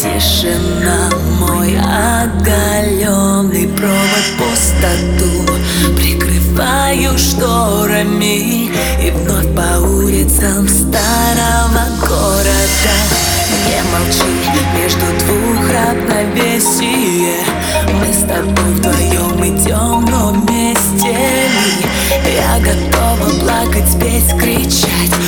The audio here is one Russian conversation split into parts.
Тишина, мой оголенный провод пустоту. Прикрываю шторами И вновь по улицам старого города. Не молчи, между двух равновесие. Мы с тобой вдвоем идем, но вместе Я готова плакать, петь, кричать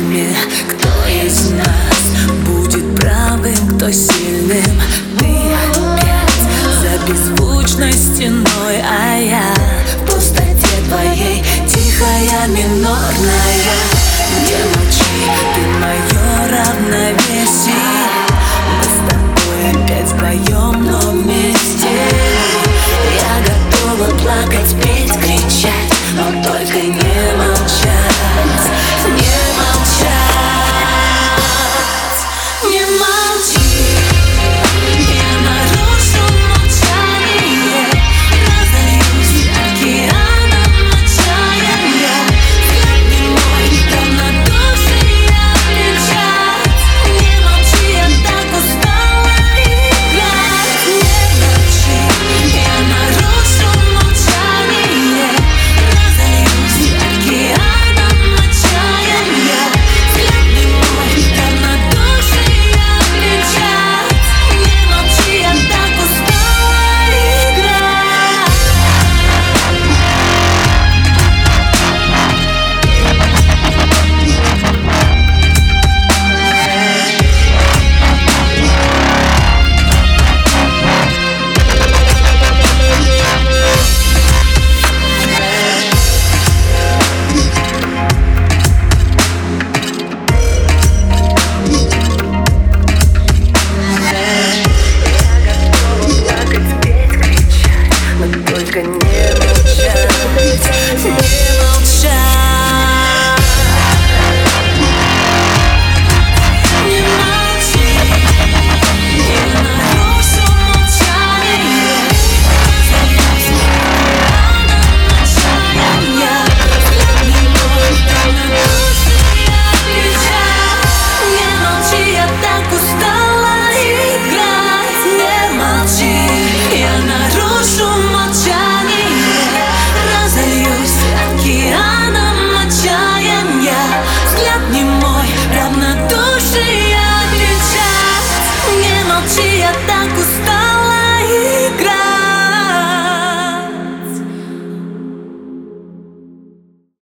кинофильме Кто из нас будет правым, кто сильным? Ты опять за беззвучной стеной А я в пустоте твоей тихая минорная. Не молчи, ты мое равновесие